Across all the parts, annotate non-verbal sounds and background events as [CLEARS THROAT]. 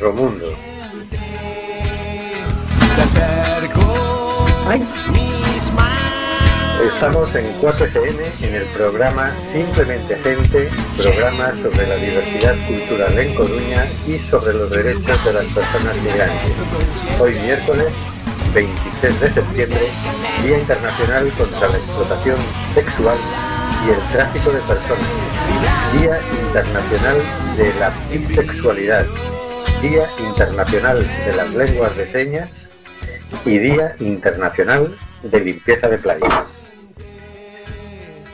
nuestro mundo. Estamos en 4FM en el programa Simplemente Gente, programa sobre la diversidad cultural en Coruña y sobre los derechos de las personas migrantes. Hoy miércoles 23 de septiembre, Día Internacional contra la Explotación Sexual y el Tráfico de Personas. Día Internacional de la Bisexualidad. Día Internacional de las Lenguas de Señas y Día Internacional de Limpieza de Playas.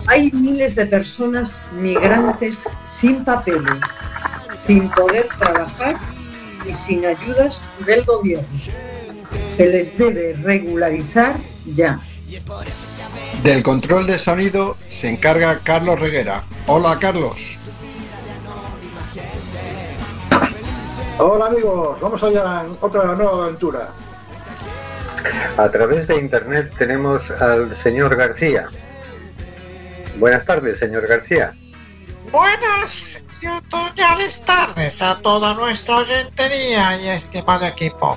Hay miles de personas migrantes sin papeles, sin poder trabajar y sin ayudas del gobierno. Se les debe regularizar ya. Del control de sonido se encarga Carlos Reguera. Hola Carlos. Hola amigos, vamos allá en otra nueva aventura. A través de internet tenemos al señor García. Buenas tardes, señor García. Buenas y otoñales tardes a toda nuestra oyentería y estimado equipo.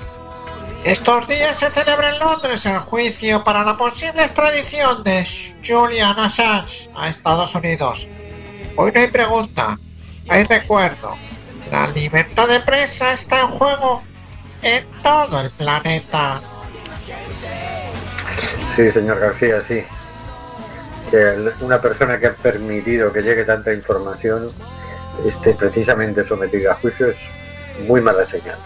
Estos días se celebra en Londres el juicio para la posible extradición de Julian Assange a Estados Unidos. Hoy no hay pregunta, hay recuerdo. La libertad de prensa está en juego en todo el planeta. Sí, señor García, sí. Que una persona que ha permitido que llegue tanta información esté precisamente sometida a juicio es muy mala señal.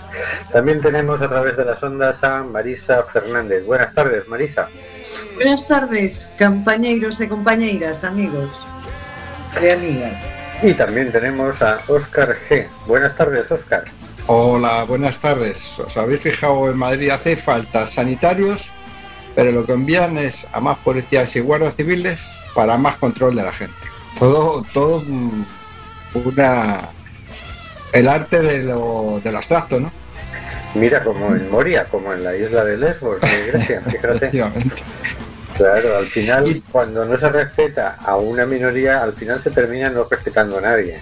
También tenemos a través de las ondas a Marisa Fernández. Buenas tardes, Marisa. Buenas tardes, compañeros y compañeras, amigos y amigas. Y también tenemos a Óscar G. Buenas tardes, Óscar. Hola, buenas tardes. ¿Os habéis fijado en Madrid hace falta sanitarios? Pero lo que envían es a más policías y guardias civiles para más control de la gente. Todo, todo una el arte de lo, de lo abstracto, ¿no? Mira, como en Moria, como en la isla de Lesbos, de Grecia, [LAUGHS] fíjate. Claro, al final, cuando no se respeta a una minoría, al final se termina no respetando a nadie.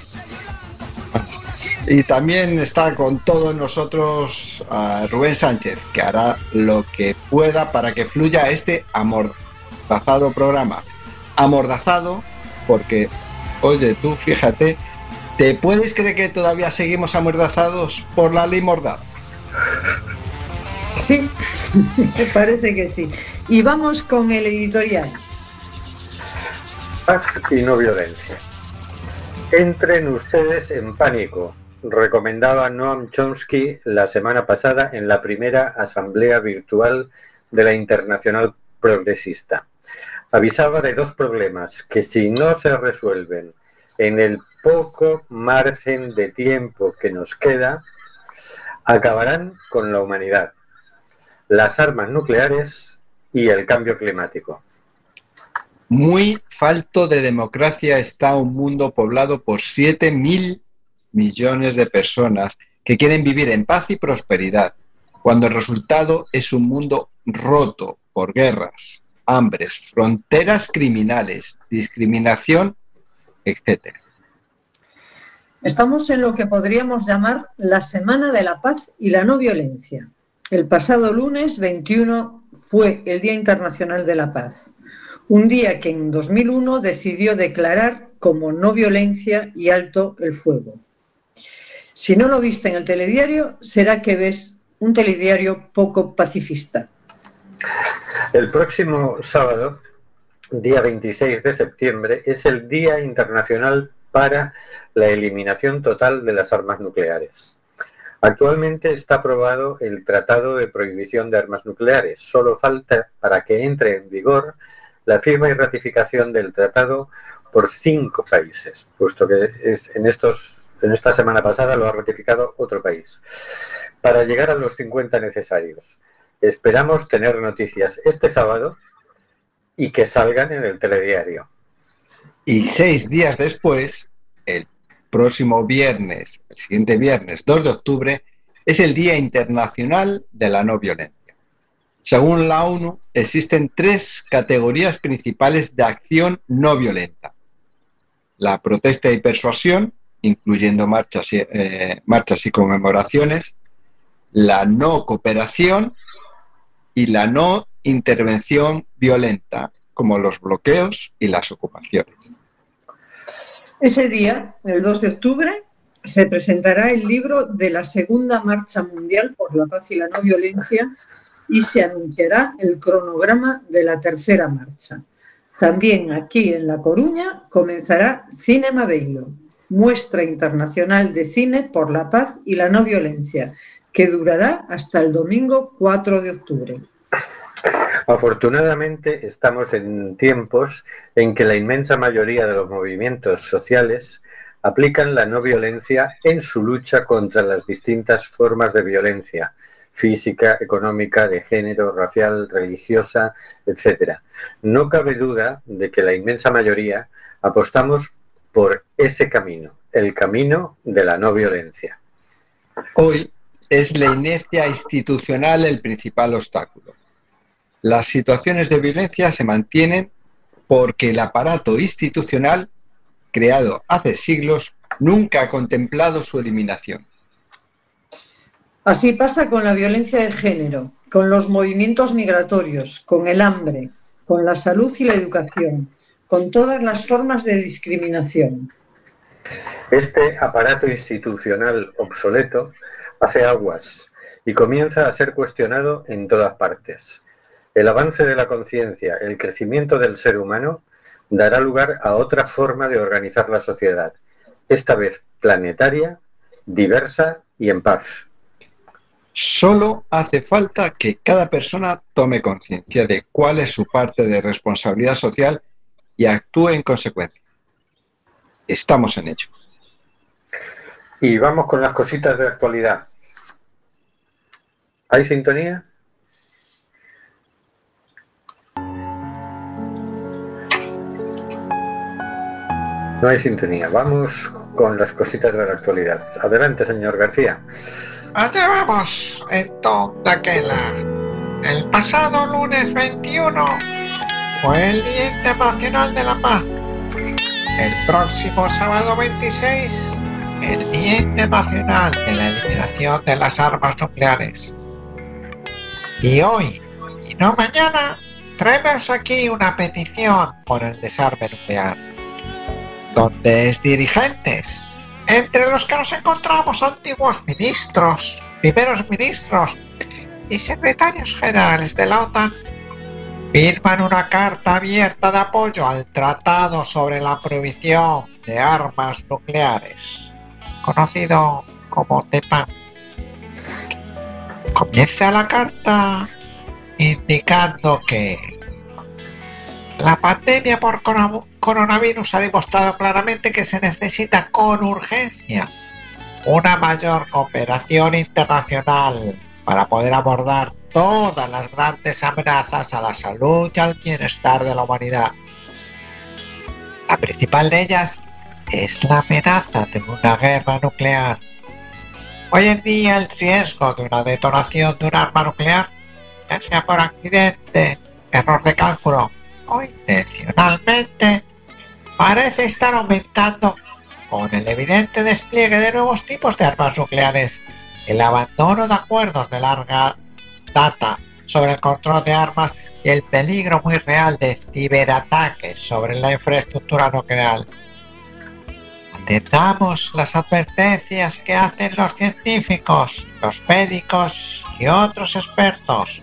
Y también está con todos nosotros Rubén Sánchez, que hará lo que pueda para que fluya este amordazado programa. Amordazado porque, oye, tú fíjate, ¿Te puedes creer que todavía seguimos amordazados por la ley Mordaz? Sí, me parece que sí. Y vamos con el editorial. Paz y no violencia. Entren ustedes en pánico, recomendaba Noam Chomsky la semana pasada en la primera asamblea virtual de la Internacional Progresista. Avisaba de dos problemas que si no se resuelven en el poco margen de tiempo que nos queda, acabarán con la humanidad, las armas nucleares y el cambio climático. Muy falto de democracia está un mundo poblado por 7 mil millones de personas que quieren vivir en paz y prosperidad, cuando el resultado es un mundo roto por guerras, hambres, fronteras criminales, discriminación, etc. Estamos en lo que podríamos llamar la Semana de la Paz y la No Violencia. El pasado lunes 21 fue el Día Internacional de la Paz, un día que en 2001 decidió declarar como no violencia y alto el fuego. Si no lo viste en el telediario, será que ves un telediario poco pacifista. El próximo sábado, día 26 de septiembre, es el Día Internacional para la eliminación total de las armas nucleares. Actualmente está aprobado el Tratado de Prohibición de Armas Nucleares. Solo falta para que entre en vigor la firma y ratificación del tratado por cinco países, puesto que es en, estos, en esta semana pasada lo ha ratificado otro país, para llegar a los 50 necesarios. Esperamos tener noticias este sábado y que salgan en el telediario. Y seis días después, próximo viernes, el siguiente viernes 2 de octubre, es el Día Internacional de la No Violencia. Según la ONU, existen tres categorías principales de acción no violenta. La protesta y persuasión, incluyendo marchas eh, marchas y conmemoraciones, la no cooperación y la no intervención violenta, como los bloqueos y las ocupaciones. Ese día, el 2 de octubre, se presentará el libro de la Segunda Marcha Mundial por la Paz y la No Violencia y se anunciará el cronograma de la tercera marcha. También aquí en La Coruña comenzará Cinema Bello, muestra internacional de cine por la paz y la no violencia, que durará hasta el domingo 4 de octubre. Afortunadamente estamos en tiempos en que la inmensa mayoría de los movimientos sociales aplican la no violencia en su lucha contra las distintas formas de violencia física, económica, de género, racial, religiosa, etc. No cabe duda de que la inmensa mayoría apostamos por ese camino, el camino de la no violencia. Hoy es la inercia institucional el principal obstáculo. Las situaciones de violencia se mantienen porque el aparato institucional, creado hace siglos, nunca ha contemplado su eliminación. Así pasa con la violencia de género, con los movimientos migratorios, con el hambre, con la salud y la educación, con todas las formas de discriminación. Este aparato institucional obsoleto hace aguas y comienza a ser cuestionado en todas partes. El avance de la conciencia, el crecimiento del ser humano, dará lugar a otra forma de organizar la sociedad, esta vez planetaria, diversa y en paz. Solo hace falta que cada persona tome conciencia de cuál es su parte de responsabilidad social y actúe en consecuencia. Estamos en ello. Y vamos con las cositas de actualidad. ¿Hay sintonía? No hay sintonía. Vamos con las cositas de la actualidad. Adelante, señor García. Allá vamos, entonces. El pasado lunes 21 fue el Día Internacional de la Paz. El próximo sábado 26, el Día Internacional de la Eliminación de las Armas Nucleares. Y hoy, y no mañana, traemos aquí una petición por el desarme nuclear donde es dirigentes, entre los que nos encontramos antiguos ministros, primeros ministros y secretarios generales de la OTAN, firman una carta abierta de apoyo al Tratado sobre la Prohibición de Armas Nucleares, conocido como TEPAN. Comienza la carta indicando que la pandemia por coronavirus ha demostrado claramente que se necesita con urgencia una mayor cooperación internacional para poder abordar todas las grandes amenazas a la salud y al bienestar de la humanidad. La principal de ellas es la amenaza de una guerra nuclear. Hoy en día el riesgo de una detonación de un arma nuclear, ya sea por accidente, error de cálculo o intencionalmente, parece estar aumentando con el evidente despliegue de nuevos tipos de armas nucleares, el abandono de acuerdos de larga data sobre el control de armas y el peligro muy real de ciberataques sobre la infraestructura nuclear. Atendamos las advertencias que hacen los científicos, los médicos y otros expertos.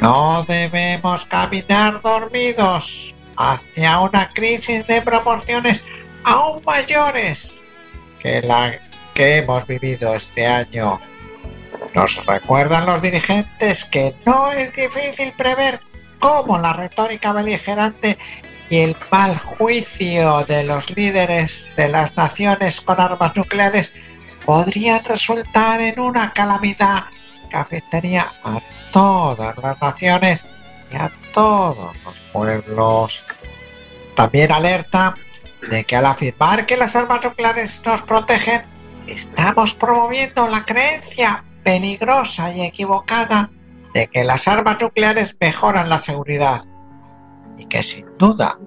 No debemos caminar dormidos hacia una crisis de proporciones aún mayores que la que hemos vivido este año. Nos recuerdan los dirigentes que no es difícil prever cómo la retórica beligerante y el mal juicio de los líderes de las naciones con armas nucleares podrían resultar en una calamidad que afectaría a todas las naciones y a todos los pueblos. También alerta de que al afirmar que las armas nucleares nos protegen, estamos promoviendo la creencia peligrosa y equivocada de que las armas nucleares mejoran la seguridad y que sin duda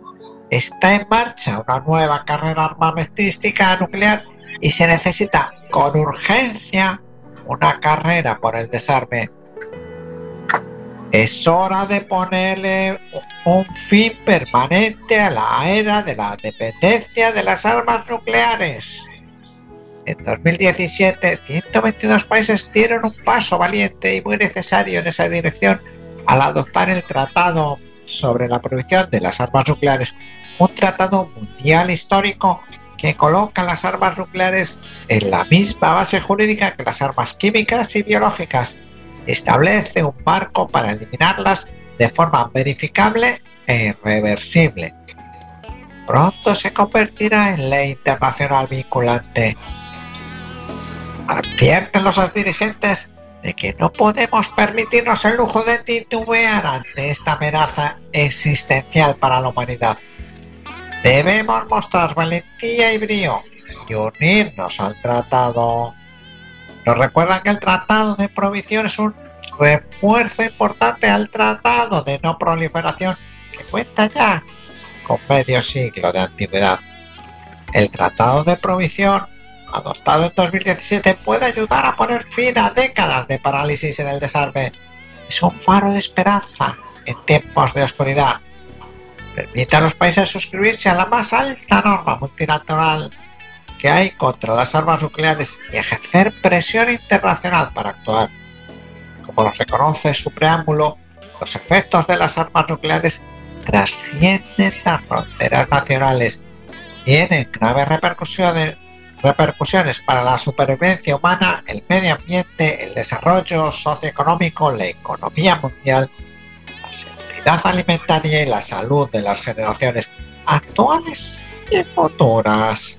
está en marcha una nueva carrera armamentística nuclear y se necesita con urgencia una carrera por el desarme. Es hora de ponerle un fin permanente a la era de la dependencia de las armas nucleares. En 2017, 122 países dieron un paso valiente y muy necesario en esa dirección al adoptar el Tratado sobre la prohibición de las armas nucleares, un tratado mundial histórico que coloca las armas nucleares en la misma base jurídica que las armas químicas y biológicas. Establece un marco para eliminarlas de forma verificable e irreversible. Pronto se convertirá en ley internacional vinculante. Advierten los dirigentes de que no podemos permitirnos el lujo de titubear ante esta amenaza existencial para la humanidad. Debemos mostrar valentía y brío y unirnos al tratado. Nos recuerdan que el tratado de provisión es un refuerzo importante al tratado de no proliferación que cuenta ya con medio siglo de antigüedad. El tratado de provisión, adoptado en 2017, puede ayudar a poner fin a décadas de parálisis en el desarme. Es un faro de esperanza en tiempos de oscuridad permite a los países suscribirse a la más alta norma multilateral que hay contra las armas nucleares y ejercer presión internacional para actuar. Como lo reconoce su preámbulo, los efectos de las armas nucleares trascienden las fronteras nacionales, tienen graves repercusiones, repercusiones para la supervivencia humana, el medio ambiente, el desarrollo socioeconómico, la economía mundial alimentaria y la salud de las generaciones actuales y futuras.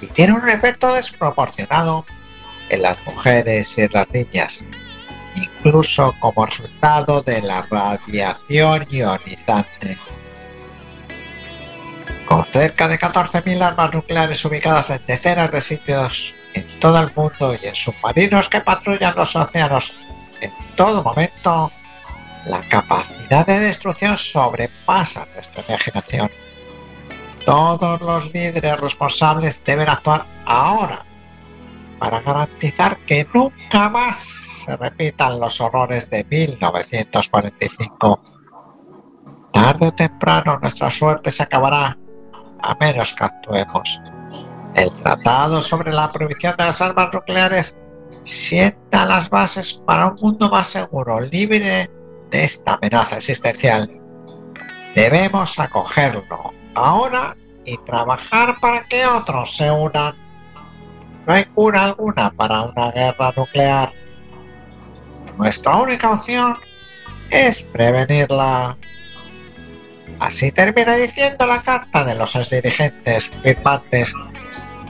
Y tiene un efecto desproporcionado en las mujeres y en las niñas, incluso como resultado de la radiación ionizante. Con cerca de 14.000 armas nucleares ubicadas en decenas de sitios en todo el mundo y en submarinos que patrullan los océanos en todo momento, la capacidad de destrucción sobrepasa nuestra imaginación. Todos los líderes responsables deben actuar ahora para garantizar que nunca más se repitan los horrores de 1945. Tarde o temprano nuestra suerte se acabará, a menos que actuemos. El Tratado sobre la prohibición de las armas nucleares sienta las bases para un mundo más seguro, libre de esta amenaza existencial. Debemos acogerlo ahora y trabajar para que otros se unan. No hay cura alguna para una guerra nuclear. Nuestra única opción es prevenirla. Así termina diciendo la carta de los exdirigentes firmantes,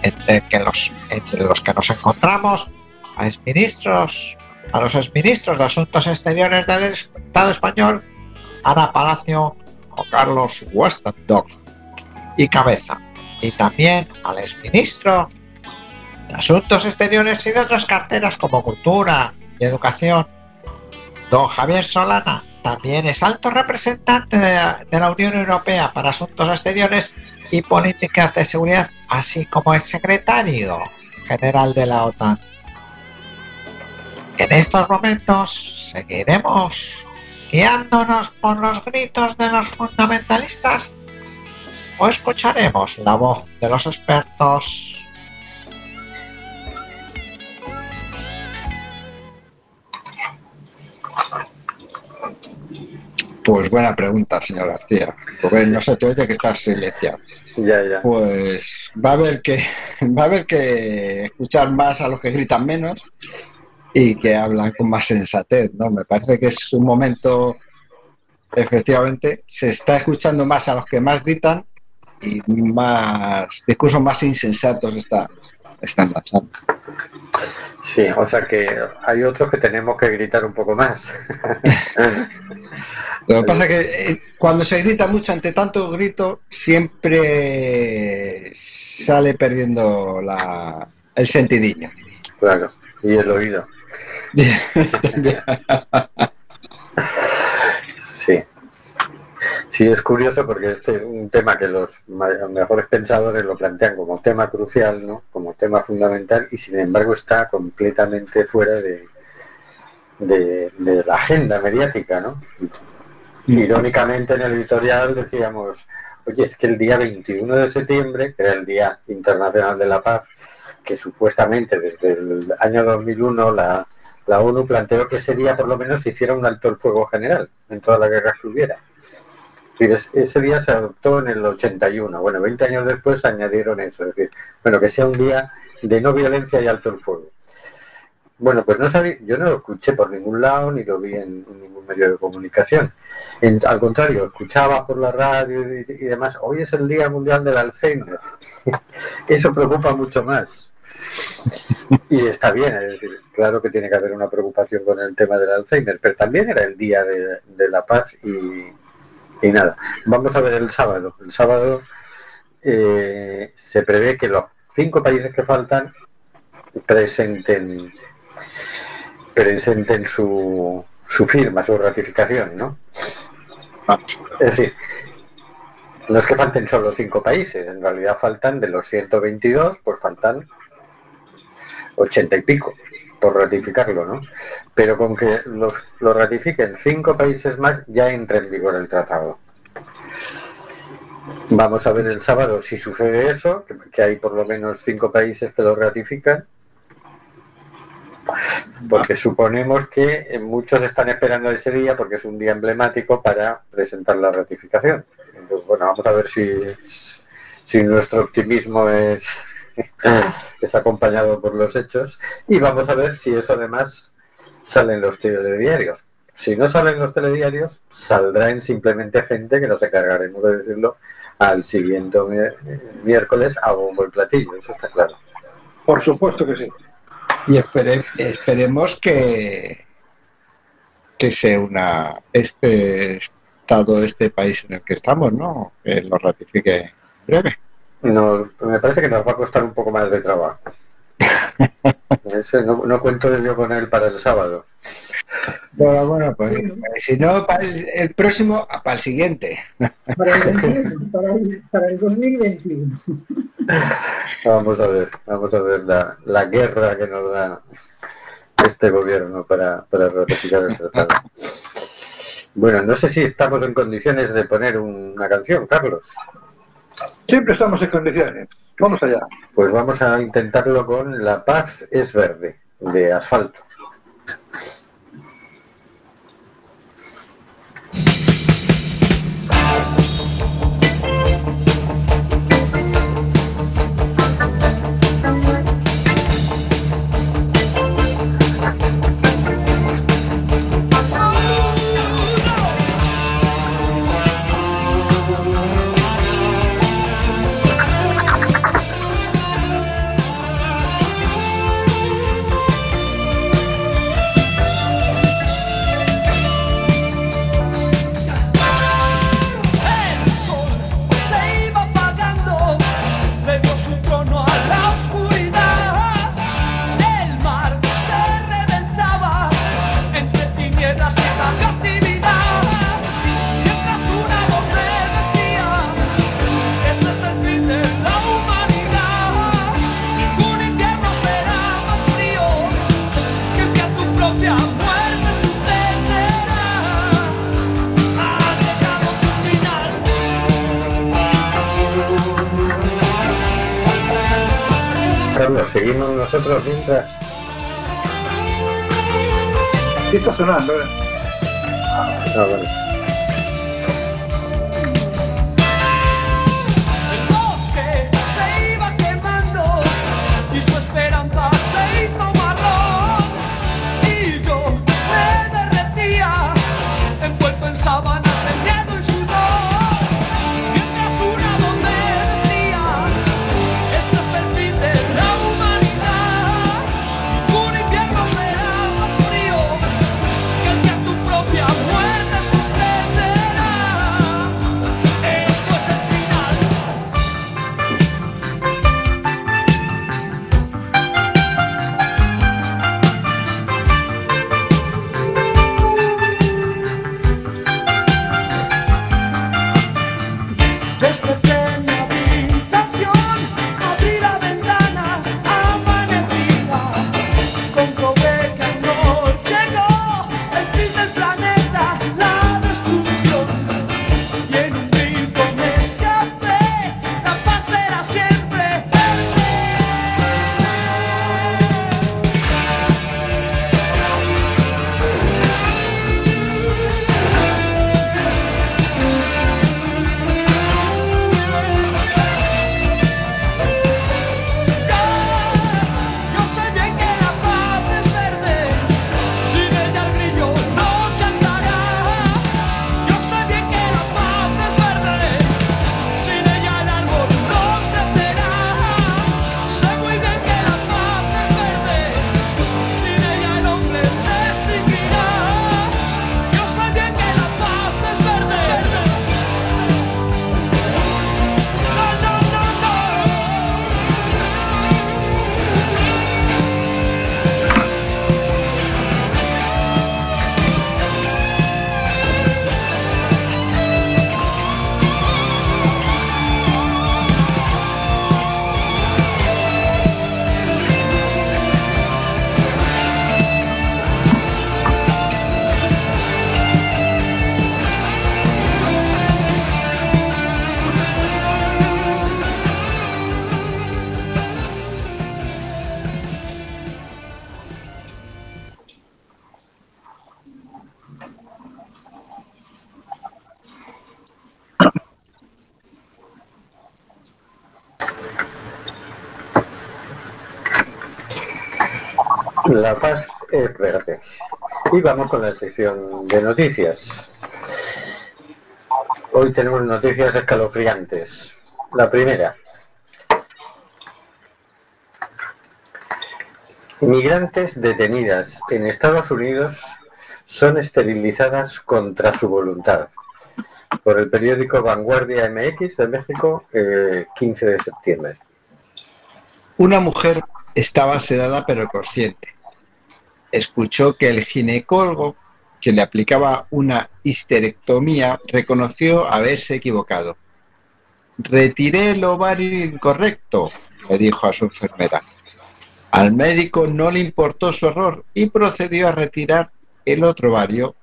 entre, los, entre los que nos encontramos a exministros, a los exministros de Asuntos Exteriores del Estado español, Ana Palacio o Carlos Westendorf y Cabeza, y también al exministro de Asuntos Exteriores y de otras carteras como Cultura y Educación, don Javier Solana, también es alto representante de de la Unión Europea para Asuntos Exteriores y Políticas de Seguridad, así como es secretario general de la OTAN. En estos momentos seguiremos guiándonos por los gritos de los fundamentalistas o escucharemos la voz de los expertos. Pues buena pregunta, señor García. no se te oye que estás silenciado. Ya, ya. Pues va a haber que [LAUGHS] va a haber que escuchar más a los que gritan menos y que hablan con más sensatez, ¿no? Me parece que es un momento, efectivamente, se está escuchando más a los que más gritan y más discursos más insensatos está, están lanzando. Sí, o sea que hay otros que tenemos que gritar un poco más. [LAUGHS] Lo que pasa es que eh, cuando se grita mucho ante tanto grito, siempre sale perdiendo la, el sentidillo. Claro, y el oído. [LAUGHS] [LAUGHS] sí. Es curioso porque este es un tema que los mejores pensadores lo plantean como tema crucial, ¿no? como tema fundamental, y sin embargo está completamente fuera de, de, la agenda mediática. ¿no? Irónicamente en el editorial decíamos, oye, es que el día 21 de septiembre, que era el Día Internacional de la Paz, que supuestamente desde el año 2001 la, la ONU planteó que ese día por lo menos se hiciera un alto el fuego general en todas las guerras que hubiera ese día se adoptó en el 81. Bueno, 20 años después añadieron eso, es decir, bueno, que sea un día de no violencia y alto el fuego. Bueno, pues no sabía, yo no lo escuché por ningún lado ni lo vi en, ningún medio de comunicación. al contrario, escuchaba por la radio y, y, demás, hoy es el Día Mundial del Alzheimer. [LAUGHS] Eso preocupa mucho más. Y está bien, es decir, claro que tiene que haber una preocupación con el tema del Alzheimer, pero también era el Día de, de la Paz y, y nada, vamos a ver el sábado. El sábado eh, se prevé que los cinco países que faltan presenten presenten su, su firma, su ratificación, ¿no? Es decir, no es que falten solo cinco países, en realidad faltan de los 122, pues faltan 80 y pico por ratificarlo, ¿no? Pero con que lo, lo ratifiquen cinco países más ya entra en vigor el tratado. Vamos a ver el sábado si sucede eso, que, hay por lo menos cinco países que lo ratifican, porque suponemos que muchos están esperando ese día porque es un día emblemático para presentar la ratificación. Entonces, bueno, vamos a ver si, si nuestro optimismo es [LAUGHS] es acompañado por los hechos y vamos a ver si eso además sale en los telediarios. Si no salen los telediarios, saldrán simplemente gente que nos encargaremos de decirlo al siguiente miércoles a bombo el platillo, eso está claro. Por supuesto que sí. Y esperemos que, que sea una este estado, este país en el que estamos, ¿no? Que lo ratifique en breve. No, me parece que nos va a costar un poco más de trabajo. [LAUGHS] no, cuento yo con él para el sábado. Bueno, bueno, pues si no, para el, próximo, para el siguiente. Para el, [LAUGHS] 2021. Vamos a ver, vamos a ver la, la guerra que nos da este gobierno para, para ratificar el tratado. Bueno, no sé si estamos en condiciones de poner una canción, Carlos. Siempre estamos en condiciones. Vamos allá. Pues vamos a intentarlo con La paz es verde, de asfalto. Seguimos nosotros mientras. ¿Qué está sonando? Ah, bueno. La paz es verde. Y vamos con la sección de noticias. Hoy tenemos noticias escalofriantes. La primera. Migrantes detenidas en Estados Unidos son esterilizadas contra su voluntad. Por el periódico Vanguardia MX de México, eh, 15 de septiembre. Una mujer estaba sedada pero consciente escuchó que el ginecólogo que le aplicaba una histerectomía reconoció haberse equivocado. Retiré el ovario incorrecto, le dijo a su enfermera. Al médico no le importó su error y procedió a retirar el otro ovario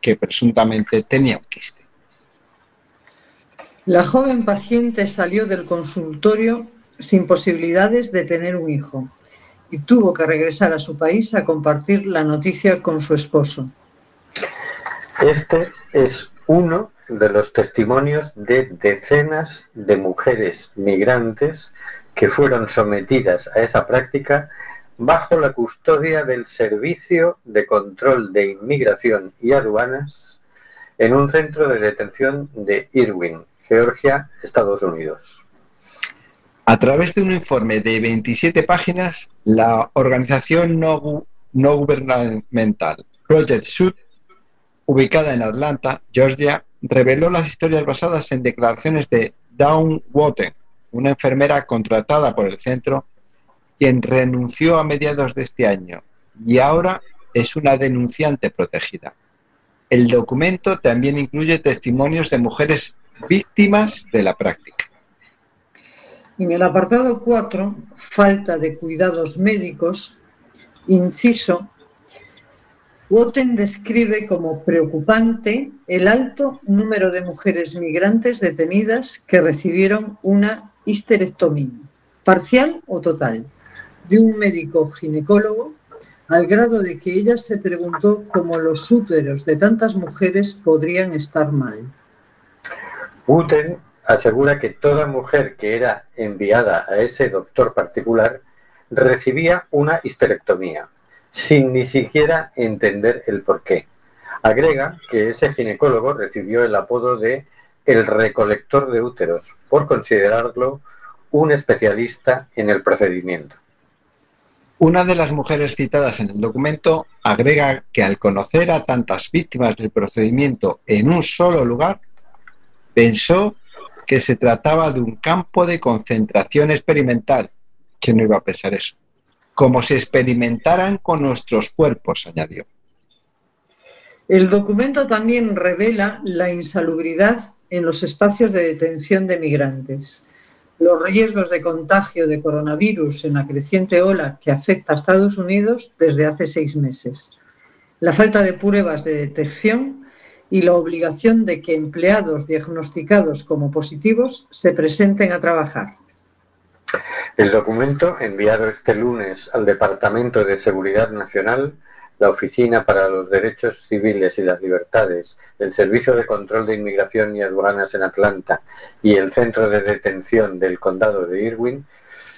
que presuntamente tenía un quiste. La joven paciente salió del consultorio sin posibilidades de tener un hijo y tuvo que regresar a su país a compartir la noticia con su esposo. Este es uno de los testimonios de decenas de mujeres migrantes que fueron sometidas a esa práctica bajo la custodia del Servicio de Control de Inmigración y Aduanas en un centro de detención de Irwin, Georgia, Estados Unidos. A través de un informe de 27 páginas, la organización no, gubernamental Project Sud, ubicada en Atlanta, Georgia, reveló las historias basadas en declaraciones de Dawn Wotten, una enfermera contratada por el centro, quien renunció a mediados de este año y ahora es una denunciante protegida. El documento también incluye testimonios de mujeres víctimas de la práctica. En el apartado 4, falta de cuidados médicos, inciso, Wotten describe como preocupante el alto número de mujeres migrantes detenidas que recibieron una histerectomía, parcial o total, de un médico ginecólogo, al grado de que ella se preguntó cómo los úteros de tantas mujeres podrían estar mal. Wotten asegura que toda mujer que era enviada a ese doctor particular recibía una histerectomía, sin ni siquiera entender el porqué. Agrega que ese ginecólogo recibió el apodo de el recolector de úteros por considerarlo un especialista en el procedimiento. Una de las mujeres citadas en el documento agrega que al conocer a tantas víctimas del procedimiento en un solo lugar, pensó que se trataba de un campo de concentración experimental. ¿Quién no iba a pensar eso? Como si experimentaran con nuestros cuerpos, añadió. El documento también revela la insalubridad en los espacios de detención de migrantes. Los riesgos de contagio de coronavirus en la creciente ola que afecta a Estados Unidos desde hace seis meses. La falta de pruebas de detección y la obligación de que empleados diagnosticados como positivos se presenten a trabajar. El documento, enviado este lunes al Departamento de Seguridad Nacional, la Oficina para los Derechos Civiles y las Libertades, el Servicio de Control de Inmigración y Aduanas en Atlanta y el Centro de Detención del Condado de Irwin,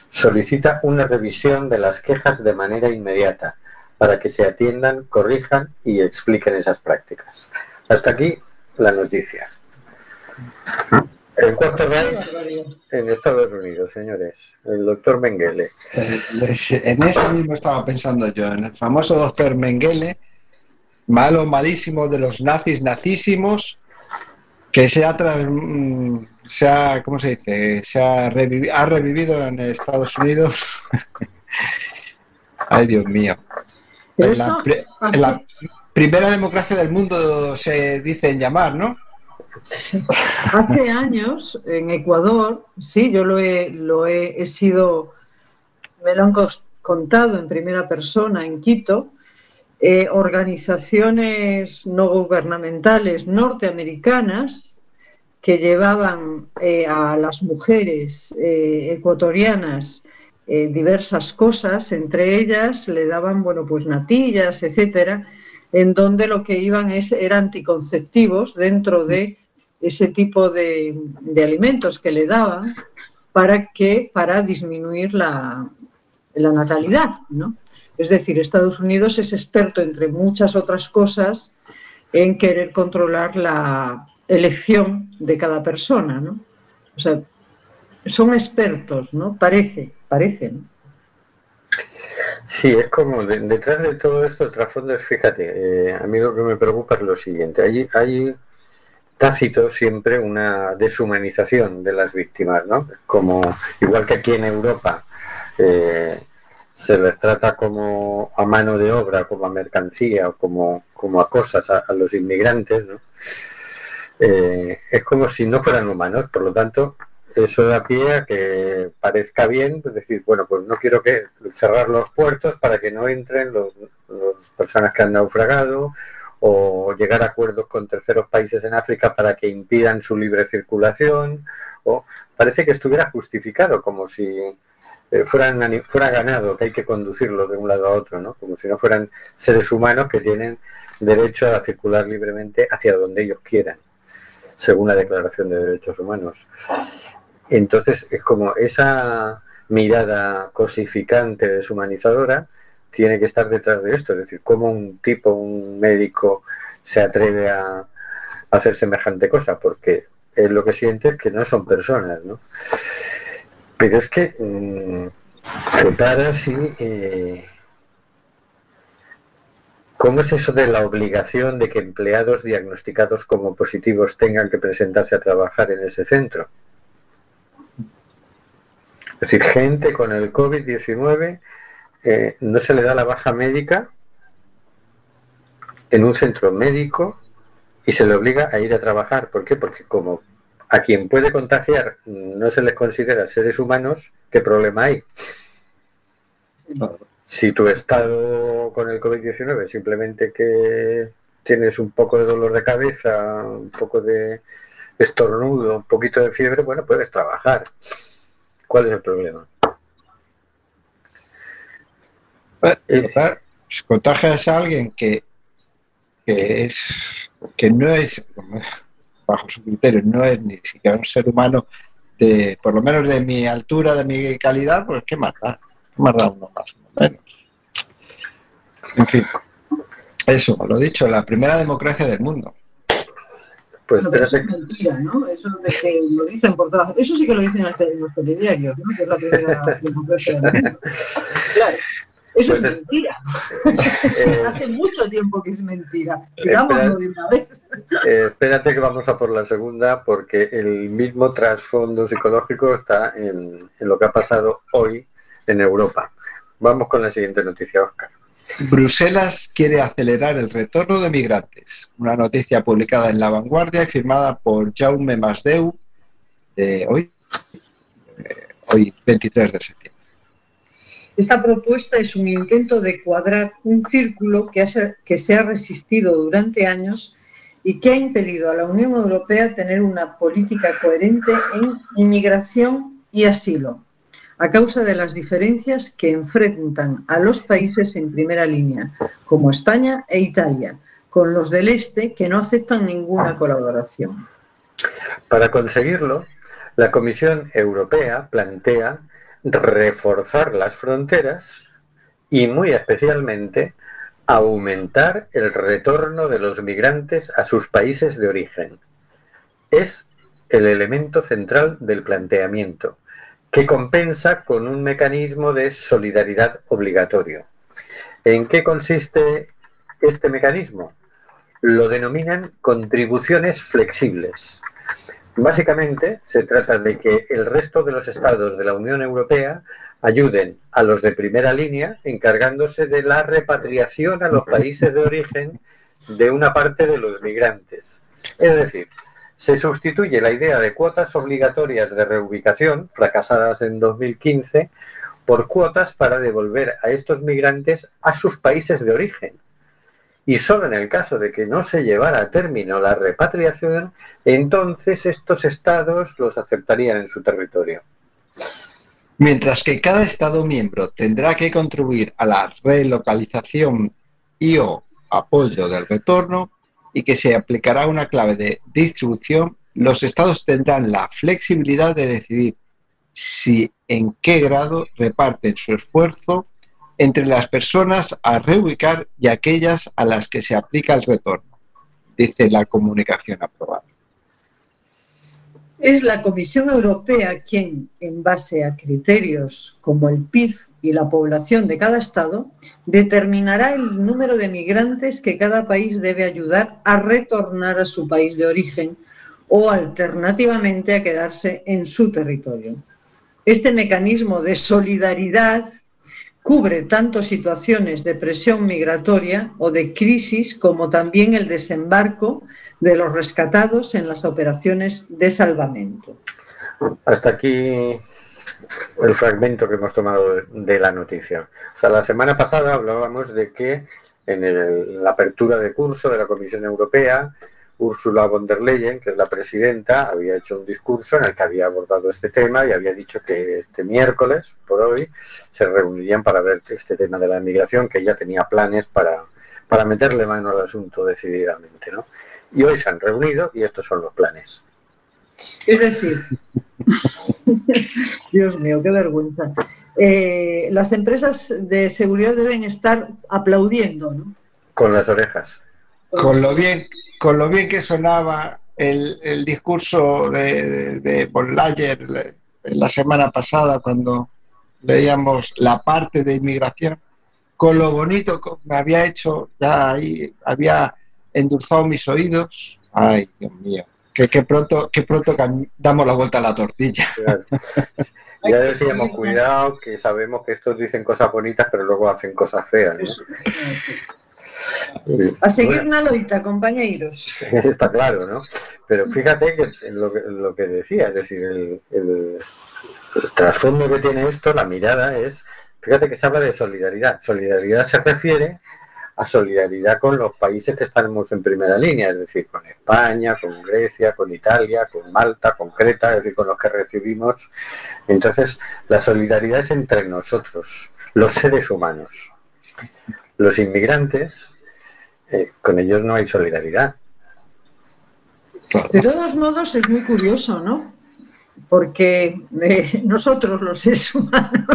solicita una revisión de las quejas de manera inmediata para que se atiendan, corrijan y expliquen esas prácticas. Hasta aquí la noticia. El cuarto Reich en Estados Unidos, señores. El doctor Mengele. En eso mismo estaba pensando yo, en el famoso doctor Mengele, malo, malísimo de los nazis, nazísimos, que se ha, mm, se ha ¿cómo se dice? Se ha, ha revivido en Estados Unidos. [LAUGHS] Ay, Dios mío. En la, en la primera democracia del mundo se dice en llamar, ¿no? Hace años en Ecuador, sí, yo lo he, lo he, sido, me lo han contado en primera persona en Quito, eh, organizaciones no gubernamentales norteamericanas que llevaban eh, a las mujeres eh, ecuatorianas diversas cosas, entre ellas le daban, bueno, pues natillas, etcétera, en donde lo que iban es, eran anticonceptivos dentro de ese tipo de, alimentos que le daban para, que, para disminuir la, natalidad. ¿no? Es decir, Estados Unidos es experto, entre muchas otras cosas, en querer controlar la elección de cada persona. ¿no? O sea, son expertos, ¿no? Parece, parece. Sí, es como detrás de todo esto, el trasfondo es, fíjate, eh, a mí lo que me preocupa es lo siguiente. Hay, hay tácito siempre una deshumanización de las víctimas, ¿no? Como igual que aquí en Europa eh, se les trata como a mano de obra, como a mercancía o como, como a cosas a, los inmigrantes, ¿no? Eh, es como si no fueran humanos, por lo tanto, eso da pie a que parezca bien, decir, bueno, pues no quiero que cerrar los puertos para que no entren las personas que han naufragado o llegar a acuerdos con terceros países en África para que impidan su libre circulación, o parece que estuviera justificado, como si eh, fueran, fuera ganado, que hay que conducirlo de un lado a otro, ¿no? como si no fueran seres humanos que tienen derecho a circular libremente hacia donde ellos quieran, según la Declaración de Derechos Humanos. Entonces, es como esa mirada cosificante, deshumanizadora, tiene que estar detrás de esto. Es decir, cómo un tipo, un médico, se atreve a, hacer semejante cosa, porque es lo que siente es que no son personas, ¿no? Pero es que mmm, para eh, ¿Cómo es eso de la obligación de que empleados diagnosticados como positivos tengan que presentarse a trabajar en ese centro? Es decir, gente con el COVID-19 no se le da la baja médica en un centro médico y se le obliga a ir a trabajar. ¿Por qué? Porque como a quien puede contagiar no se les considera seres humanos, ¿qué problema hay? Si tu estado con el COVID-19 simplemente que tienes un poco de dolor de cabeza, un poco de estornudo, un poquito de fiebre, bueno, puedes trabajar. ¿Cuál es el problema? Eh, si contagias a alguien que, que, es, que no es, bajo su criterio, no es ni siquiera un ser humano, de, por lo menos de mi altura, de mi calidad, pues qué más da, qué más da uno más o menos. En fin, eso, lo dicho, la primera democracia del mundo. Pues eso es mentira, ¿no? Eso de que lo dicen por todas. Eso sí que lo dicen en los telediarios, ¿no? Que es la primera democracia del mundo. Claro. Eso es pues mentira. Eh, [LAUGHS] Hace mucho tiempo que es mentira. Digámoslo de una vez. Eh, espérate que vamos a por la segunda, porque el mismo trasfondo psicológico está en, lo que ha pasado hoy en Europa. Vamos con la siguiente noticia, Oscar. Bruselas quiere acelerar el retorno de migrantes. Una noticia publicada en La Vanguardia y firmada por Jaume Masdeu de hoy, eh, hoy 23 de septiembre. Esta propuesta es un intento de cuadrar un círculo que, que se ha resistido durante años y que ha impedido a la Unión Europea tener una política coherente en inmigración y asilo, a causa de las diferencias que enfrentan a los países en primera línea, como España e Italia, con los del Este que no aceptan ninguna colaboración. Para conseguirlo, la Comisión Europea plantea reforzar las fronteras y muy especialmente aumentar el retorno de los migrantes a sus países de origen. Es el elemento central del planteamiento, que compensa con un mecanismo de solidaridad obligatorio. ¿En qué consiste este mecanismo? Lo denominan contribuciones flexibles. Básicamente se trata de que el resto de los estados de la Unión Europea ayuden a los de primera línea encargándose de la repatriación a los países de origen de una parte de los migrantes. Es decir, se sustituye la idea de cuotas obligatorias de reubicación, fracasadas en 2015, por cuotas para devolver a estos migrantes a sus países de origen y solo en el caso de que no se llevara a término la repatriación, entonces estos estados los aceptarían en su territorio. Mientras que cada estado miembro tendrá que contribuir a la relocalización y o apoyo del retorno y que se aplicará una clave de distribución, los estados tendrán la flexibilidad de decidir si en qué grado reparten su esfuerzo entre las personas a reubicar y aquellas a las que se aplica el retorno, dice la comunicación aprobada. Es la Comisión Europea quien, en base a criterios como el PIB y la población de cada Estado, determinará el número de migrantes que cada país debe ayudar a retornar a su país de origen o alternativamente a quedarse en su territorio. Este mecanismo de solidaridad cubre tanto situaciones de presión migratoria o de crisis como también el desembarco de los rescatados en las operaciones de salvamento. Hasta aquí el fragmento que hemos tomado de la noticia. La semana pasada hablábamos de que en la apertura de curso de la Comisión Europea Ursula von der Leyen, que es la presidenta, había hecho un discurso en el que había abordado este tema y había dicho que este miércoles, por hoy, se reunirían para ver este tema de la inmigración, que ya tenía planes para, para meterle mano al asunto decididamente. ¿no? Y hoy se han reunido y estos son los planes. Es decir, [LAUGHS] Dios mío, qué vergüenza. Eh, las empresas de seguridad deben estar aplaudiendo, ¿no? Con las orejas. Con lo bien, con lo bien que sonaba el, discurso de, de, la semana pasada cuando leíamos la parte de inmigración, con lo bonito que me había hecho, ya ahí había endulzado mis oídos. Ay, Dios mío, que, pronto, que pronto damos la vuelta a la tortilla. Ya decíamos, cuidado, que sabemos que estos dicen cosas bonitas, pero luego hacen cosas feas. A seguir una loita, compañeros. [LAUGHS] Está claro, ¿no? Pero fíjate que lo, que, lo que decía, es decir, el, el, trasfondo que tiene esto, la mirada es, fíjate que se habla de solidaridad. Solidaridad se refiere a solidaridad con los países que estamos en primera línea, es decir, con España, con Grecia, con Italia, con Malta, con Creta, es decir, con los que recibimos. Entonces, la solidaridad es entre nosotros, los seres humanos. Los inmigrantes eh, con ellos no hay solidaridad. De todos modos es muy curioso, ¿no? Porque eh, [LAUGHS] nosotros los seres humanos, [LAUGHS]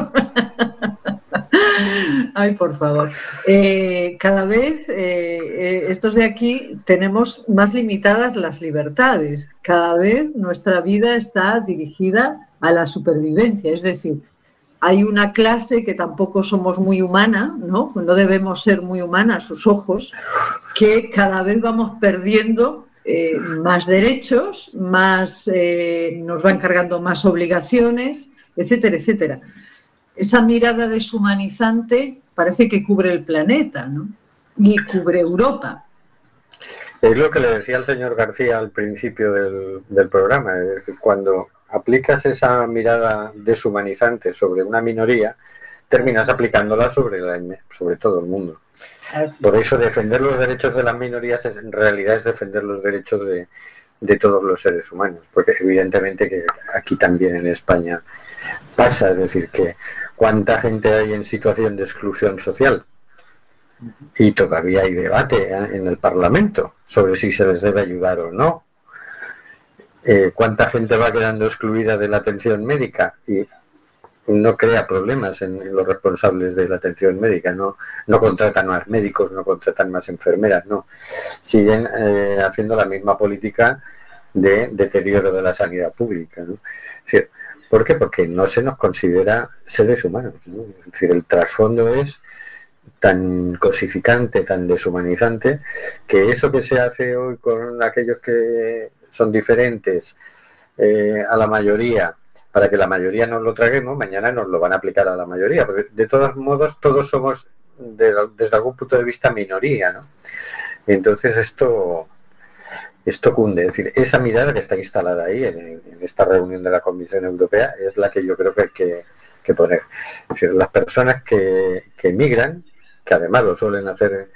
ay por favor, eh, cada vez estos de aquí tenemos más limitadas las libertades, cada vez nuestra vida está dirigida a la supervivencia, es decir, hay una clase que tampoco somos muy humana, ¿no? No debemos ser muy humana a sus ojos, que cada vez vamos perdiendo eh, más derechos, más eh, nos van cargando más obligaciones, etcétera, etcétera. Esa mirada deshumanizante parece que cubre el planeta, ¿no? Y cubre Europa. Es lo que le decía el señor García al principio del, del programa, es cuando aplicas esa mirada deshumanizante sobre una minoría, terminas aplicándola sobre, la, sobre todo el mundo. Por eso defender los derechos de las minorías es, en realidad es defender los derechos de, de todos los seres humanos, porque evidentemente que aquí también en España pasa, es decir, que cuánta gente hay en situación de exclusión social y todavía hay debate ¿eh? en el Parlamento sobre si se les debe ayudar o no. Eh, cuánta gente va quedando excluida de la atención médica y no crea problemas en, los responsables de la atención médica, no, no contratan más médicos, no contratan más enfermeras, no. Siguen eh, haciendo la misma política de deterioro de la sanidad pública. ¿no? ¿Por qué? Porque no se nos considera seres humanos. Es decir, el trasfondo es tan cosificante, tan deshumanizante, que eso que se hace hoy con aquellos que son diferentes eh, a la mayoría, para que la mayoría nos lo traguemos, mañana nos lo van a aplicar a la mayoría, porque de todos modos todos somos desde algún punto de vista minoría, ¿no? Entonces esto esto cunde, es decir, esa mirada que está instalada ahí en, esta reunión de la Comisión Europea es la que yo creo que hay que, poner. Las personas que, que emigran, que además lo suelen hacer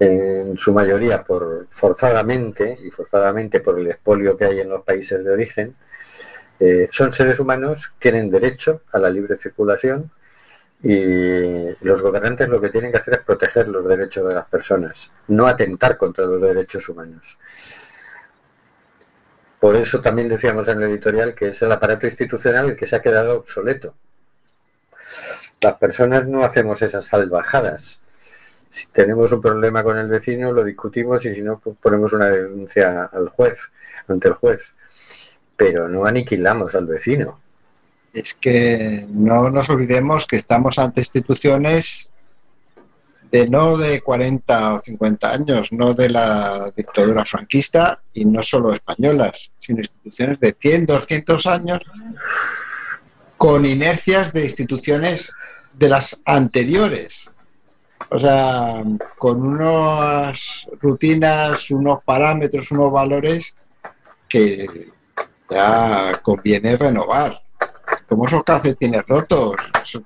en su mayoría por forzadamente y forzadamente por el expolio que hay en los países de origen, eh, son seres humanos, tienen derecho a la libre circulación y los gobernantes lo que tienen que hacer es proteger los derechos de las personas, no atentar contra los derechos humanos. Por eso también decíamos en el editorial que es el aparato institucional el que se ha quedado obsoleto. Las personas no hacemos esas salvajadas. Si tenemos un problema con el vecino, lo discutimos y si no, pues ponemos una denuncia al juez, ante el juez pero no aniquilamos al vecino. Es que no nos olvidemos que estamos ante instituciones de no de 40 o 50 años, no de la dictadura franquista y no solo españolas, sino instituciones de 100, 200 años con inercias de instituciones de las anteriores. O sea, con unas rutinas, unos parámetros, unos valores que, ya conviene renovar. Como esos calcetines rotos,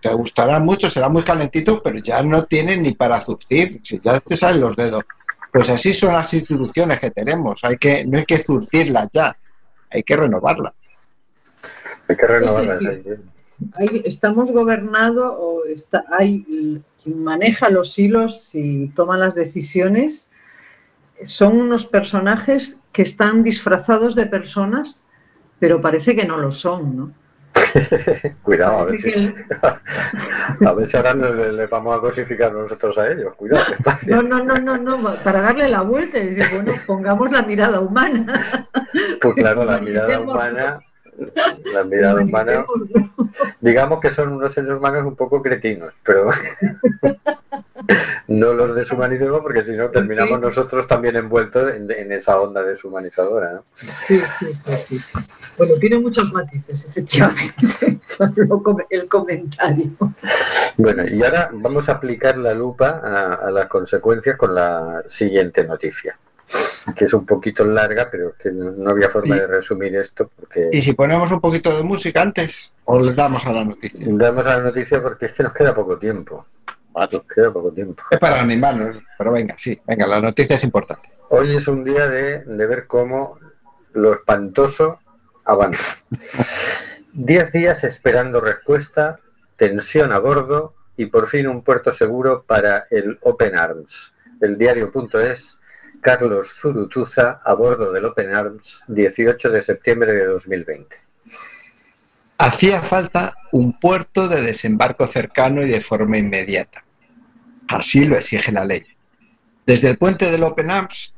te gustará mucho, será muy calentito, pero ya no tienen ni para zurcir, si ya te salen los dedos. Pues así son las instituciones que tenemos, hay que, no hay que zurcirlas ya, hay que renovarlas. Hay que renovarlas. estamos gobernados, o está, hay, maneja los hilos y toma las decisiones, son unos personajes que están disfrazados de personas pero parece que no lo son, ¿no? [LAUGHS] Cuidado, a ver, si, [LAUGHS] a ver si ahora le, vamos a cosificar nosotros a ellos. Cuidado, No, no, no, no, no, para darle la vuelta y decir, bueno, pongamos la mirada humana. Pues claro, la [LAUGHS] mirada humana la mirada humana. Digamos que son unos seres humanos un poco cretinos, pero [LAUGHS] no los deshumanicemos porque si no terminamos nosotros también envueltos en, esa onda deshumanizadora. Sí, sí, sí, Bueno, tiene muchos matices, efectivamente, [LAUGHS] el comentario. Bueno, y ahora vamos a aplicar la lupa a las consecuencias con la siguiente noticia que es un poquito larga, pero que no, había forma de resumir esto. porque ¿Y si ponemos un poquito de música antes o le damos a la noticia? Damos a la noticia porque es que nos queda poco tiempo. Nos queda poco tiempo. Es para animarnos, pero venga, sí, venga, la noticia es importante. Hoy es un día de, de ver cómo lo espantoso avanza. [LAUGHS] Diez días esperando respuesta, tensión a bordo y por fin un puerto seguro para el Open Arms. El diario.es Carlos Zurutuza a bordo del Open Arms 18 de septiembre de 2020. Hacía falta un puerto de desembarco cercano y de forma inmediata. Así lo exige la ley. Desde el puente del Open Arms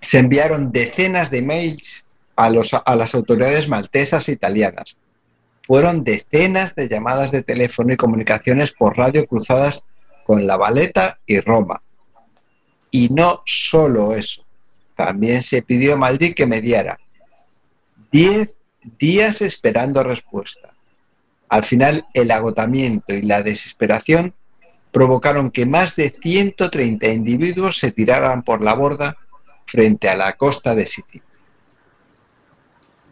se enviaron decenas de mails a, a las autoridades maltesas e italianas. Fueron decenas de llamadas de teléfono y comunicaciones por radio cruzadas con La Valeta y Roma, y no solo eso, también se pidió a Madrid que mediara. Diez días esperando respuesta. Al final, el agotamiento y la desesperación provocaron que más de 130 individuos se tiraran por la borda frente a la costa de Sicilia.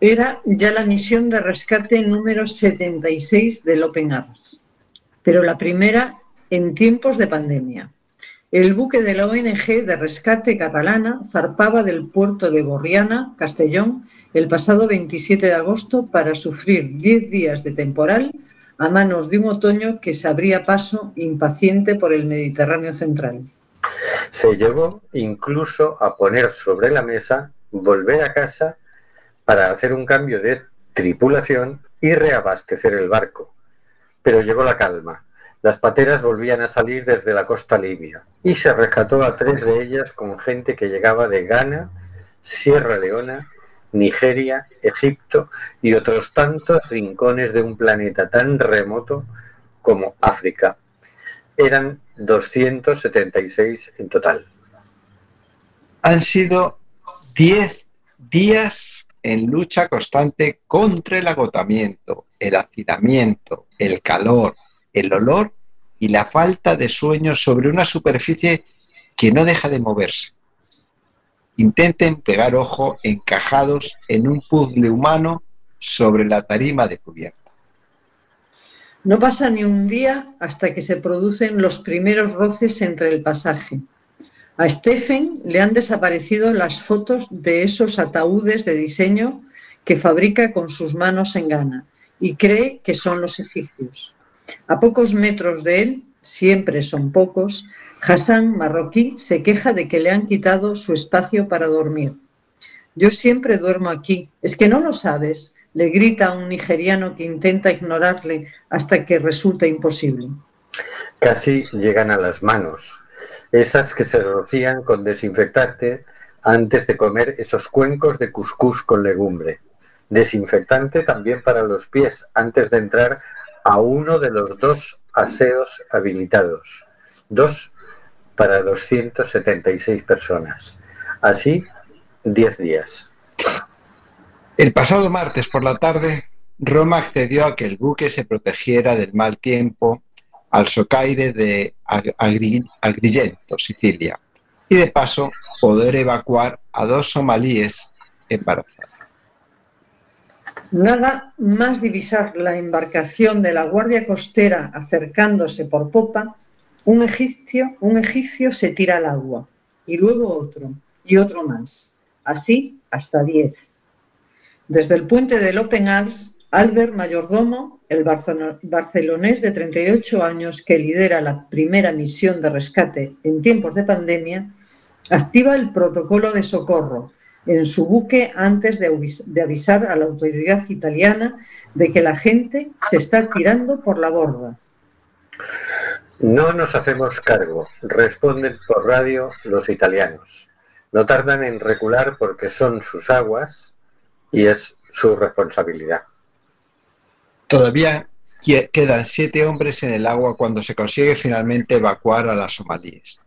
Era ya la misión de rescate número 76 del Open Arms, pero la primera en tiempos de pandemia. El buque de la ONG de rescate catalana zarpaba del puerto de Borriana, Castellón, el pasado 27 de agosto para sufrir 10 días de temporal a manos de un otoño que se abría paso impaciente por el Mediterráneo central. Se llegó incluso a poner sobre la mesa volver a casa para hacer un cambio de tripulación y reabastecer el barco. Pero llegó la calma las pateras volvían a salir desde la costa libia y se rescató a tres de ellas con gente que llegaba de Ghana, Sierra Leona, Nigeria, Egipto y otros tantos rincones de un planeta tan remoto como África. Eran 276 en total. Han sido 10 días en lucha constante contra el agotamiento, el hacinamiento, el calor, el olor y la falta de sueño sobre una superficie que no deja de moverse. Intenten pegar ojo encajados en un puzzle humano sobre la tarima de cubierta. No pasa ni un día hasta que se producen los primeros roces entre el pasaje. A Stephen le han desaparecido las fotos de esos ataúdes de diseño que fabrica con sus manos en gana y cree que son los egipcios. A pocos metros de él, siempre son pocos, Hassan, marroquí, se queja de que le han quitado su espacio para dormir. Yo siempre duermo aquí. ¿Es que no lo sabes? le grita a un nigeriano que intenta ignorarle hasta que resulta imposible. Casi llegan a las manos, esas que se rocían con desinfectante antes de comer esos cuencos de cuscús con legumbre. Desinfectante también para los pies antes de entrar a uno de los dos aseos habilitados, dos para 276 personas. Así, 10 días. El pasado martes por la tarde, Roma accedió a que el buque se protegiera del mal tiempo al socaire de Agrigento, Sicilia, y de paso poder evacuar a dos somalíes embarazados. Nada más divisar la embarcación de la Guardia Costera acercándose por popa, un egipcio, un egipcio se tira al agua, y luego otro, y otro más, así hasta diez. Desde el puente del Open Arms, Albert Mayordomo, el barcelonés de 38 años que lidera la primera misión de rescate en tiempos de pandemia, activa el protocolo de socorro en su buque antes de avisar a la autoridad italiana de que la gente se está tirando por la borda. No nos hacemos cargo, responden por radio los italianos. No tardan en recular porque son sus aguas y es su responsabilidad. Todavía quedan siete hombres en el agua cuando se consigue finalmente evacuar a las somalíes.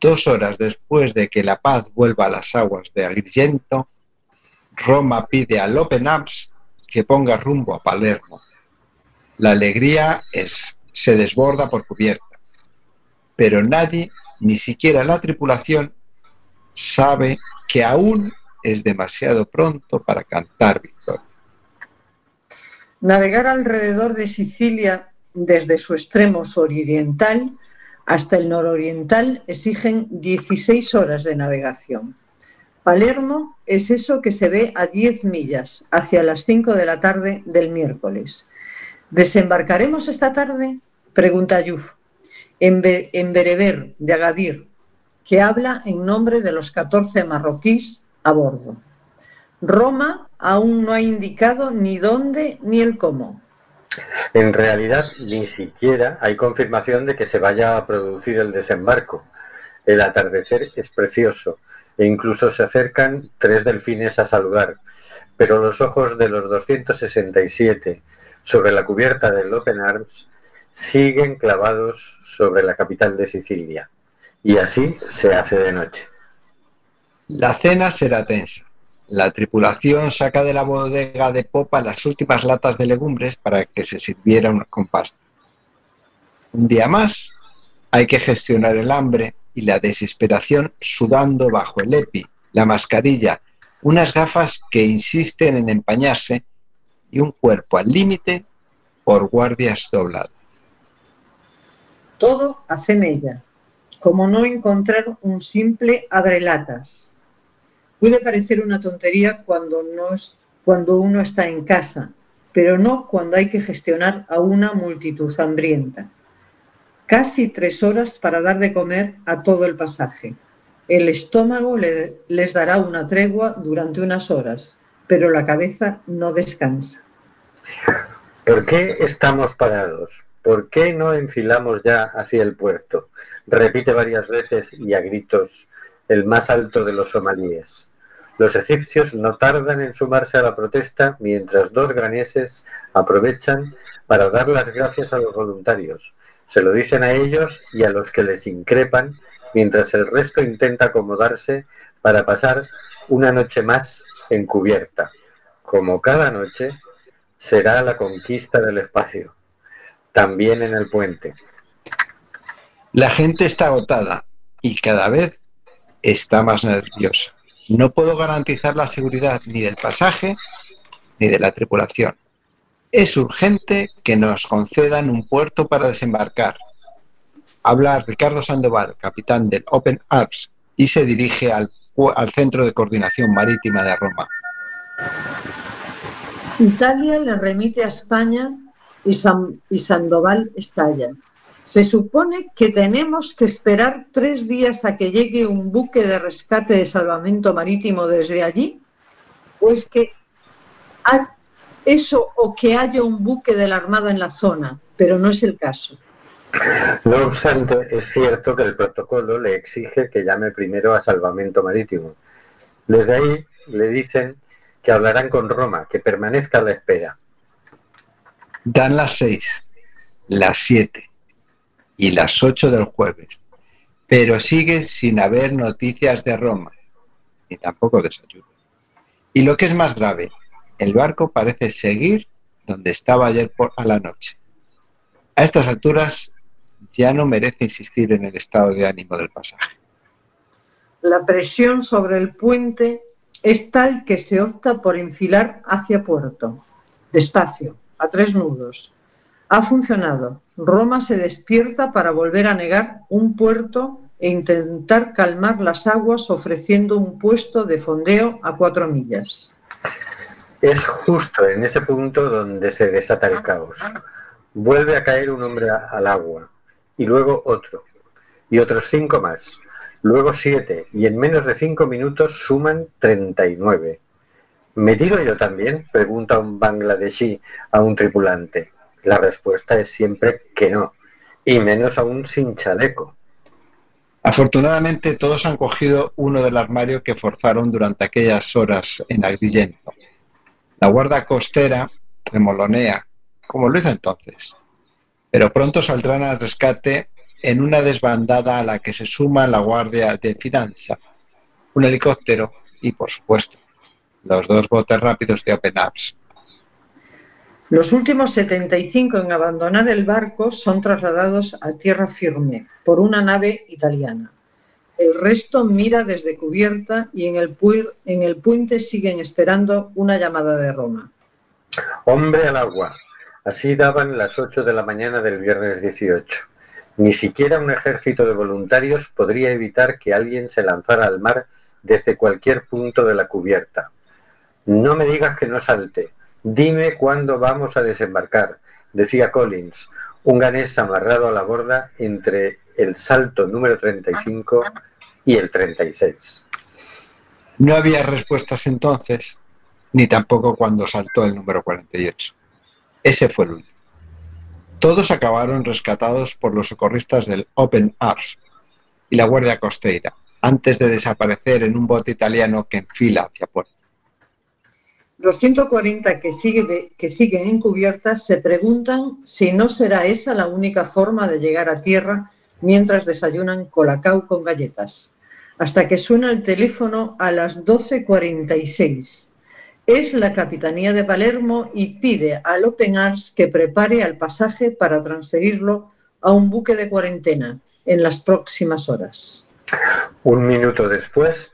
Dos horas después de que la paz vuelva a las aguas de Agrigento, Roma pide a Open que ponga rumbo a Palermo. La alegría se desborda por cubierta, pero nadie, ni siquiera la tripulación, sabe que aún es demasiado pronto para cantar victoria. Navegar alrededor de Sicilia desde su extremo suroriental hasta el nororiental exigen 16 horas de navegación. Palermo es eso que se ve a 10 millas, hacia las 5 de la tarde del miércoles. ¿Desembarcaremos esta tarde? Pregunta Yuf, en, Bereber de Agadir, que habla en nombre de los 14 marroquíes a bordo. Roma aún no ha indicado ni dónde ni el cómo. En realidad, ni siquiera hay confirmación de que se vaya a producir el desembarco. El atardecer es precioso e incluso se acercan tres delfines a saludar, pero los ojos de los 267 sobre la cubierta del Open Arms siguen clavados sobre la capital de Sicilia. Y así se hace de noche. La cena será tensa. La tripulación saca de la bodega de popa las últimas latas de legumbres para que se sirviera con pasta. Un día más hay que gestionar el hambre y la desesperación sudando bajo el EPI, la mascarilla, unas gafas que insisten en empañarse y un cuerpo al límite por guardias doblados. Todo hace mella, como no encontrar un simple abrelatas. Puede parecer una tontería cuando, no es, cuando uno está en casa, pero no cuando hay que gestionar a una multitud hambrienta. Casi tres horas para dar de comer a todo el pasaje. El estómago les dará una tregua durante unas horas, pero la cabeza no descansa. ¿Por qué estamos parados? ¿Por qué no enfilamos ya hacia el puerto? Repite varias veces y a gritos el más alto de los somalíes. Los egipcios no tardan en sumarse a la protesta mientras dos graneses aprovechan para dar las gracias a los voluntarios. Se lo dicen a ellos y a los que les increpan mientras el resto intenta acomodarse para pasar una noche más encubierta. Como cada noche, será la conquista del espacio también en el puente. La gente está agotada y cada vez está más nerviosa. No puedo garantizar la seguridad ni del pasaje ni de la tripulación. Es urgente que nos concedan un puerto para desembarcar. Habla Ricardo Sandoval, capitán del Open Arms, y se dirige al, al Centro de Coordinación Marítima de Roma. Italia le remite a España y, Sandoval estalla. Se supone que tenemos que esperar tres días a que llegue un buque de rescate de salvamento marítimo desde allí, o es que eso o que haya un buque de la Armada en la zona, pero no es el caso. No obstante, es cierto que el protocolo le exige que llame primero a salvamento marítimo. Desde ahí le dicen que hablarán con Roma, que permanezca a la espera. Dan las seis, las siete y las ocho del jueves, pero sigue sin haber noticias de Roma, ni tampoco desayuno. Y lo que es más grave, el barco parece seguir donde estaba ayer por a la noche. A estas alturas ya no merece insistir en el estado de ánimo del pasaje. La presión sobre el puente es tal que se opta por enfilar hacia puerto, despacio, a tres nudos. Ha funcionado. Roma se despierta para volver a negar un puerto e intentar calmar las aguas ofreciendo un puesto de fondeo a cuatro millas. Es justo en ese punto donde se desata el caos. Vuelve a caer un hombre al agua y luego otro y otros cinco más, luego siete y en menos de cinco minutos suman 39. ¿Me tiro yo también? Pregunta un bangladesí a un tripulante. La respuesta es siempre que no, y menos aún sin chaleco. Afortunadamente todos han cogido uno del armario que forzaron durante aquellas horas en Agrillento. La guarda costera remolonea, como lo hizo entonces, pero pronto saldrán al rescate en una desbandada a la que se suma la guardia de finanza, un helicóptero y, por supuesto, los dos botes rápidos de Open Arms. Los últimos 75 en abandonar el barco son trasladados a tierra firme por una nave italiana. El resto mira desde cubierta y en el, en el puente siguen esperando una llamada de Roma. Hombre al agua. Así daban las 8 de la mañana del viernes 18. Ni siquiera un ejército de voluntarios podría evitar que alguien se lanzara al mar desde cualquier punto de la cubierta. No me digas que no salte. Dime cuándo vamos a desembarcar, decía Collins, un ganés amarrado a la borda entre el salto número 35 y el 36. No había respuestas entonces, ni tampoco cuando saltó el número 48. Ese fue el último. Todos acabaron rescatados por los socorristas del Open Arms y la Guardia Costeira, antes de desaparecer en un bote italiano que enfila hacia puerto. Los 140 que, sigue, que siguen encubiertas se preguntan si no será esa la única forma de llegar a tierra mientras desayunan colacao con galletas, hasta que suena el teléfono a las 12.46. Es la Capitanía de Palermo y pide al Open Arms que prepare al pasaje para transferirlo a un buque de cuarentena en las próximas horas. Un minuto después,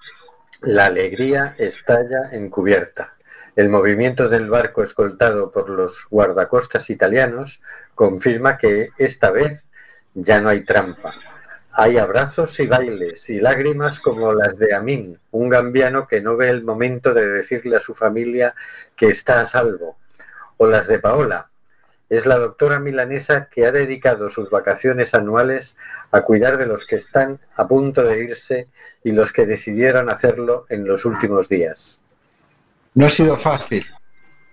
la alegría estalla en cubierta. El movimiento del barco escoltado por los guardacostas italianos confirma que esta vez ya no hay trampa. Hay abrazos y bailes y lágrimas como las de Amin, un gambiano que no ve el momento de decirle a su familia que está a salvo, o las de Paola. Es la doctora milanesa que ha dedicado sus vacaciones anuales a cuidar de los que están a punto de irse y los que decidieron hacerlo en los últimos días. No ha sido fácil.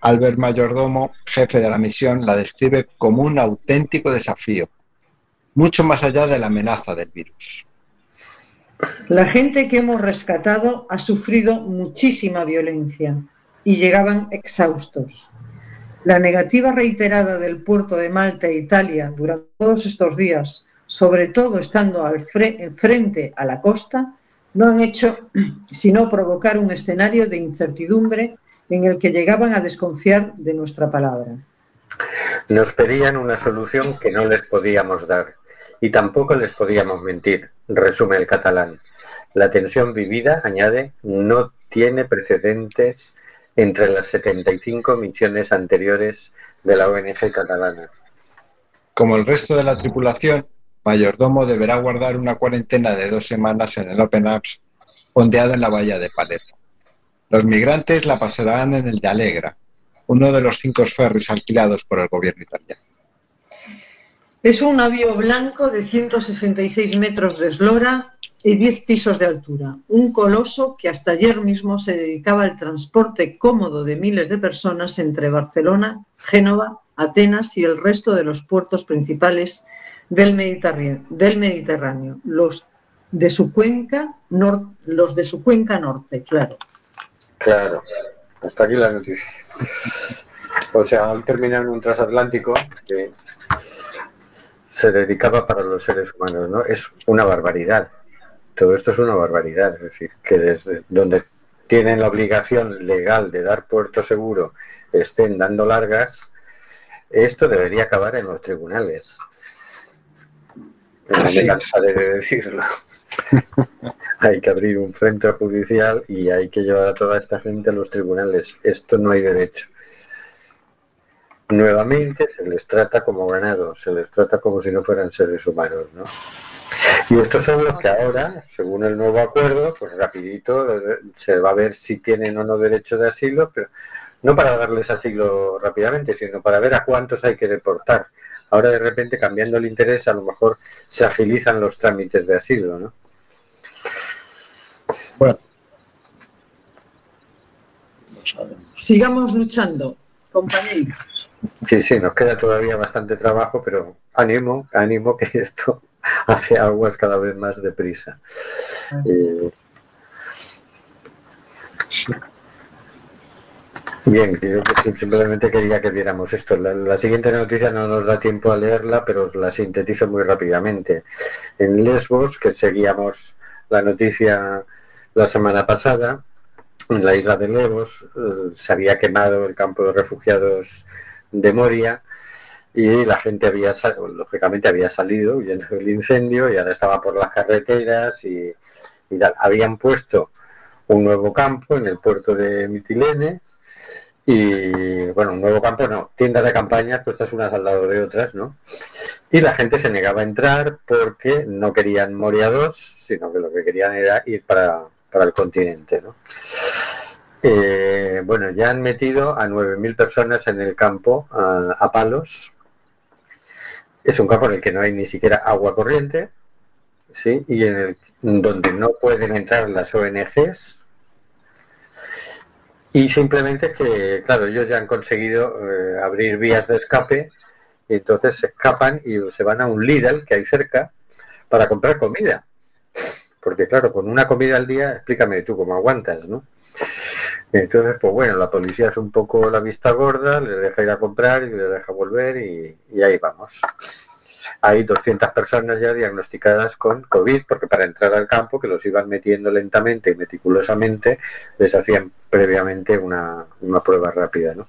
Albert Mayordomo, jefe de la misión, la describe como un auténtico desafío, mucho más allá de la amenaza del virus. La gente que hemos rescatado ha sufrido muchísima violencia y llegaban exhaustos. La negativa reiterada del puerto de Malta e Italia durante todos estos días, sobre todo estando al frente a la costa, no han hecho [CLEARS THROAT] sino provocar un escenario de incertidumbre en el que llegaban a desconfiar de nuestra palabra. Nos pedían una solución que no les podíamos dar y tampoco les podíamos mentir, resume el catalán. La tensión vivida, añade, no tiene precedentes entre las 75 misiones anteriores de la ONG catalana. Como el resto de la tripulación, Mayordomo deberá guardar una cuarentena de dos semanas en el Open Apps, fondeado en la bahía de Palermo. Los migrantes la pasarán en el de Alegra, uno de los cinco ferries alquilados por el gobierno italiano. Es un navío blanco de 166 metros de eslora y 10 pisos de altura, un coloso que hasta ayer mismo se dedicaba al transporte cómodo de miles de personas entre Barcelona, Génova, Atenas y el resto de los puertos principales del Mediterráneo, del Mediterráneo los de su cuenca los de su cuenca norte, claro. Claro, hasta aquí la noticia. O sea, han terminado en un transatlántico que se dedicaba para los seres humanos, ¿no? Es una barbaridad. Todo esto es una barbaridad. Es decir, que desde donde tienen la obligación legal de dar puerto seguro estén dando largas, esto debería acabar en los tribunales. No me cansaré de decirlo. [LAUGHS] hay que abrir un frente judicial y hay que llevar a toda esta gente a los tribunales. Esto no hay derecho. Nuevamente se les trata como ganados, se les trata como si no fueran seres humanos, ¿no? Y estos son los que ahora, según el nuevo acuerdo, pues rapidito se va a ver si tienen o no derecho de asilo, pero no para darles asilo rápidamente, sino para ver a cuántos hay que deportar. Ahora de repente cambiando el interés a lo mejor se agilizan los trámites de asilo, ¿no? Bueno. Sigamos luchando, compañeros. Sí, sí, nos queda todavía bastante trabajo, pero ánimo, ánimo que esto [LAUGHS] hace aguas cada vez más deprisa. Ah. Eh, Bien, yo simplemente quería que viéramos esto. La, siguiente noticia no nos da tiempo a leerla, pero la sintetizo muy rápidamente. En Lesbos, que seguíamos la noticia la semana pasada, en la isla de Lesbos eh, se había quemado el campo de refugiados de Moria y la gente había, lógicamente había salido huyendo del incendio y ahora estaba por las carreteras y, y Habían puesto un nuevo campo en el puerto de Mitilene y bueno, un nuevo campo no, tiendas de campaña puestas unas al lado de otras, ¿no? Y la gente se negaba a entrar porque no querían Moria 2, sino que lo que querían era ir para, el continente, ¿no? Eh, bueno, ya han metido a 9.000 personas en el campo a, palos. Es un campo en el que no hay ni siquiera agua corriente, ¿sí? Y en el, donde no pueden entrar las ONGs, y simplemente que, claro, ellos ya han conseguido eh, abrir vías de escape y entonces se escapan y se van a un Lidl que hay cerca para comprar comida. Porque claro, con una comida al día, explícame tú cómo aguantas, ¿no? Entonces, pues bueno, la policía es un poco la vista gorda, les deja ir a comprar y les deja volver y ahí vamos. Hay 200 personas ya diagnosticadas con COVID, porque para entrar al campo, que los iban metiendo lentamente y meticulosamente, les hacían previamente una, una prueba rápida. ¿no?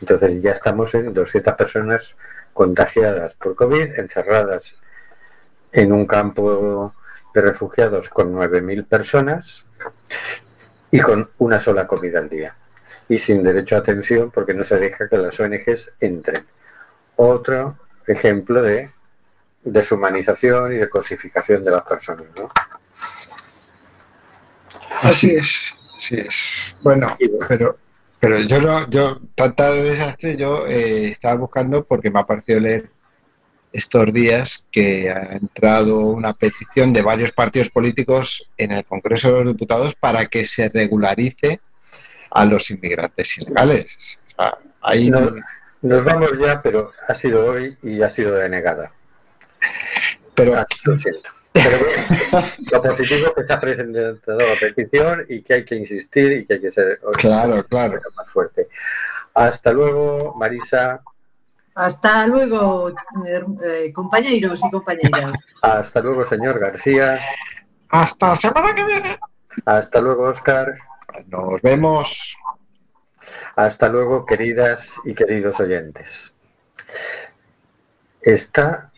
Entonces ya estamos en 200 personas contagiadas por COVID, encerradas en un campo de refugiados con 9.000 personas y con una sola comida al día. Y sin derecho a atención porque no se deja que las ONGs entren. Otro ejemplo de deshumanización y de cosificación de las personas. ¿no? Así es, así es. Bueno, pero, pero yo no, yo, tanta desastre, yo eh, estaba buscando porque me ha parecido leer estos días que ha entrado una petición de varios partidos políticos en el Congreso de los Diputados para que se regularice a los inmigrantes ilegales. ahí nos vamos ya, pero ha sido hoy y ha sido denegada. Pero, ah, lo siento. Pero [LAUGHS] lo positivo es que se ha presentado la petición y que hay que insistir y que hay que ser claro, claro. más fuerte. Hasta luego, Marisa. Hasta luego, eh, compañeros y compañeras. Hasta luego, señor García. Hasta la semana que viene. Hasta luego, Oscar. Nos vemos. Hasta luego, queridas y queridos oyentes. Está